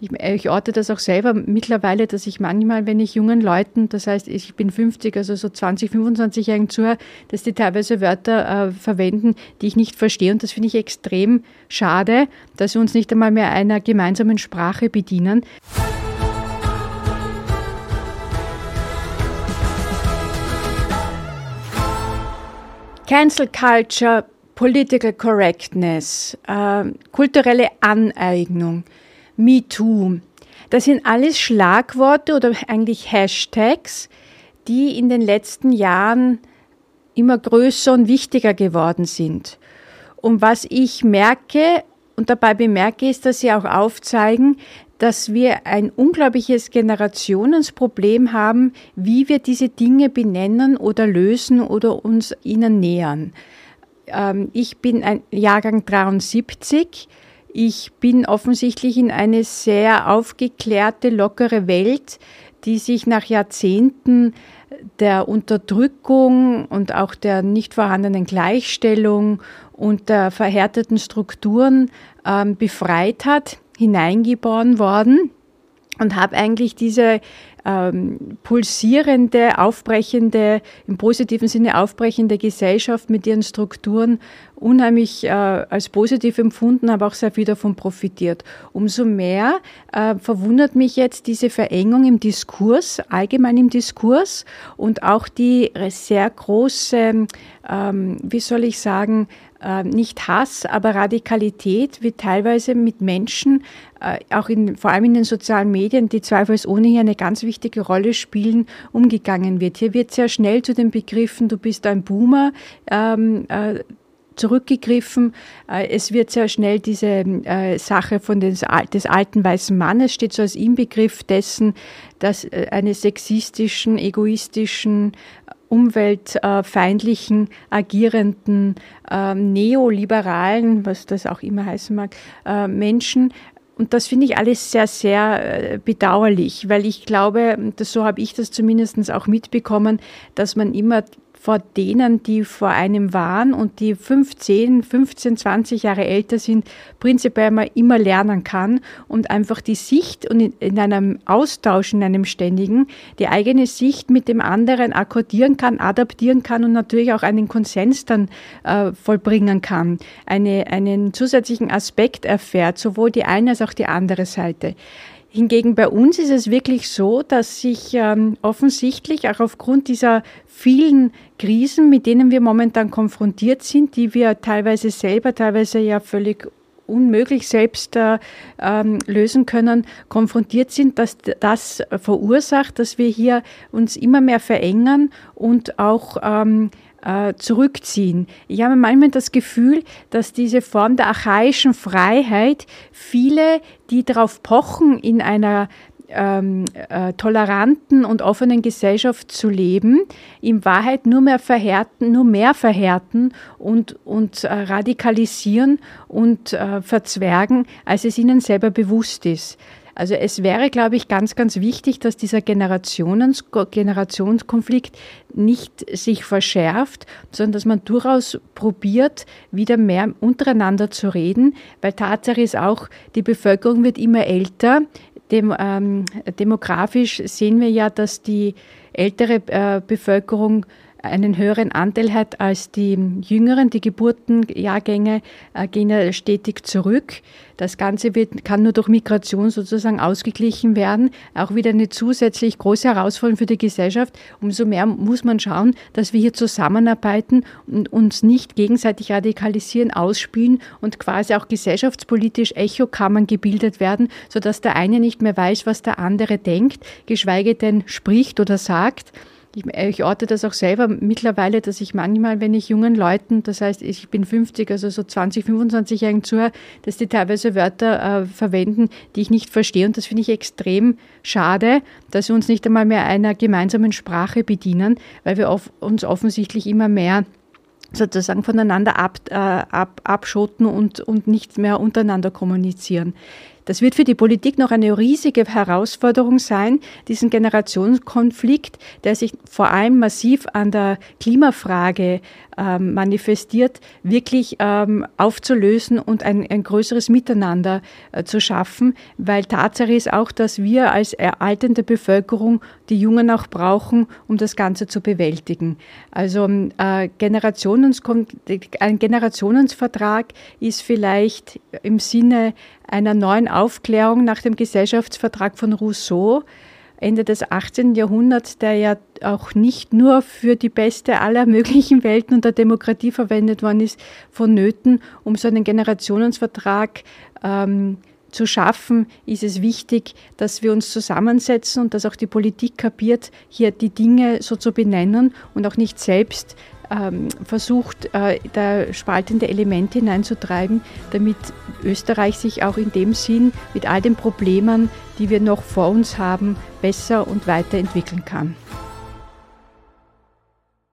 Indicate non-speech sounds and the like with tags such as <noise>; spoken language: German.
Ich, ich orte das auch selber mittlerweile, dass ich manchmal, wenn ich jungen Leuten, das heißt, ich bin 50, also so 20, 25-Jährigen zuhöre, dass die teilweise Wörter äh, verwenden, die ich nicht verstehe. Und das finde ich extrem schade, dass wir uns nicht einmal mehr einer gemeinsamen Sprache bedienen. Cancel Culture, Political Correctness, äh, kulturelle Aneignung, MeToo. Das sind alles Schlagworte oder eigentlich Hashtags, die in den letzten Jahren immer größer und wichtiger geworden sind. Und was ich merke und dabei bemerke, ist, dass sie auch aufzeigen, dass wir ein unglaubliches Generationsproblem haben, wie wir diese Dinge benennen oder lösen oder uns ihnen nähern. Ähm, ich bin ein Jahrgang 73. Ich bin offensichtlich in eine sehr aufgeklärte, lockere Welt, die sich nach Jahrzehnten der Unterdrückung und auch der nicht vorhandenen Gleichstellung und der verhärteten Strukturen ähm, befreit hat hineingeboren worden und habe eigentlich diese ähm, pulsierende, aufbrechende, im positiven Sinne aufbrechende Gesellschaft mit ihren Strukturen unheimlich äh, als positiv empfunden, habe auch sehr viel davon profitiert. Umso mehr äh, verwundert mich jetzt diese Verengung im Diskurs, allgemein im Diskurs und auch die sehr große, ähm, wie soll ich sagen, äh, nicht Hass, aber Radikalität, wie teilweise mit Menschen, äh, auch in, vor allem in den sozialen Medien, die zweifelsohne hier eine ganz wichtige Rolle spielen, umgegangen wird. Hier wird sehr schnell zu den Begriffen, du bist ein Boomer, ähm, äh, zurückgegriffen. Äh, es wird sehr schnell diese äh, Sache von des, des alten weißen Mannes steht so als Inbegriff dessen, dass äh, eine sexistischen, egoistischen, umweltfeindlichen, agierenden, neoliberalen, was das auch immer heißen mag, Menschen und das finde ich alles sehr, sehr bedauerlich, weil ich glaube, das, so habe ich das zumindest auch mitbekommen, dass man immer vor denen, die vor einem waren und die 15, 15, 20 Jahre älter sind, prinzipiell mal immer lernen kann und einfach die Sicht und in, in einem Austausch, in einem ständigen, die eigene Sicht mit dem anderen akkordieren kann, adaptieren kann und natürlich auch einen Konsens dann äh, vollbringen kann, eine, einen zusätzlichen Aspekt erfährt, sowohl die eine als auch die andere Seite. Hingegen bei uns ist es wirklich so, dass sich ähm, offensichtlich auch aufgrund dieser vielen Krisen, mit denen wir momentan konfrontiert sind, die wir teilweise selber, teilweise ja völlig unmöglich selbst äh, ähm, lösen können, konfrontiert sind, dass das verursacht, dass wir hier uns immer mehr verengen und auch ähm, äh, zurückziehen. Ich habe manchmal das Gefühl, dass diese Form der archaischen Freiheit viele, die darauf pochen, in einer ähm, äh, toleranten und offenen Gesellschaft zu leben, in Wahrheit nur mehr verhärten, nur mehr verhärten und, und äh, radikalisieren und äh, verzwergen, als es ihnen selber bewusst ist. Also es wäre, glaube ich, ganz, ganz wichtig, dass dieser Generations Generationskonflikt nicht sich verschärft, sondern dass man durchaus probiert, wieder mehr untereinander zu reden, weil Tatsache ist auch, die Bevölkerung wird immer älter. Dem, ähm, demografisch sehen wir ja, dass die ältere äh, Bevölkerung einen höheren Anteil hat als die jüngeren. Die Geburtenjahrgänge äh, gehen ja stetig zurück. Das Ganze wird, kann nur durch Migration sozusagen ausgeglichen werden. Auch wieder eine zusätzlich große Herausforderung für die Gesellschaft. Umso mehr muss man schauen, dass wir hier zusammenarbeiten und uns nicht gegenseitig radikalisieren, ausspielen und quasi auch gesellschaftspolitisch Echokammern gebildet werden, sodass der eine nicht mehr weiß, was der andere denkt, geschweige denn spricht oder sagt ich, ich orte das auch selber mittlerweile, dass ich manchmal, wenn ich jungen Leuten, das heißt, ich bin 50, also so 20, 25-Jährigen zuhöre, dass die teilweise Wörter äh, verwenden, die ich nicht verstehe. Und das finde ich extrem schade, dass wir uns nicht einmal mehr einer gemeinsamen Sprache bedienen, weil wir auf, uns offensichtlich immer mehr sozusagen voneinander ab, äh, ab, abschotten und, und nicht mehr untereinander kommunizieren. Das wird für die Politik noch eine riesige Herausforderung sein, diesen Generationskonflikt, der sich vor allem massiv an der Klimafrage ähm, manifestiert, wirklich ähm, aufzulösen und ein, ein größeres Miteinander äh, zu schaffen, weil Tatsache ist auch, dass wir als eraltende Bevölkerung die Jungen auch brauchen, um das Ganze zu bewältigen. Also äh, Generationens ein Generationensvertrag ist vielleicht im Sinne einer neuen Aufklärung nach dem Gesellschaftsvertrag von Rousseau Ende des 18. Jahrhunderts, der ja auch nicht nur für die beste aller <laughs> möglichen Welten und der Demokratie verwendet worden ist, vonnöten, um so einen Generationensvertrag ähm, zu schaffen, ist es wichtig, dass wir uns zusammensetzen und dass auch die Politik kapiert, hier die Dinge so zu benennen und auch nicht selbst ähm, versucht, äh, da spaltende Elemente hineinzutreiben, damit Österreich sich auch in dem Sinn mit all den Problemen, die wir noch vor uns haben, besser und weiterentwickeln kann.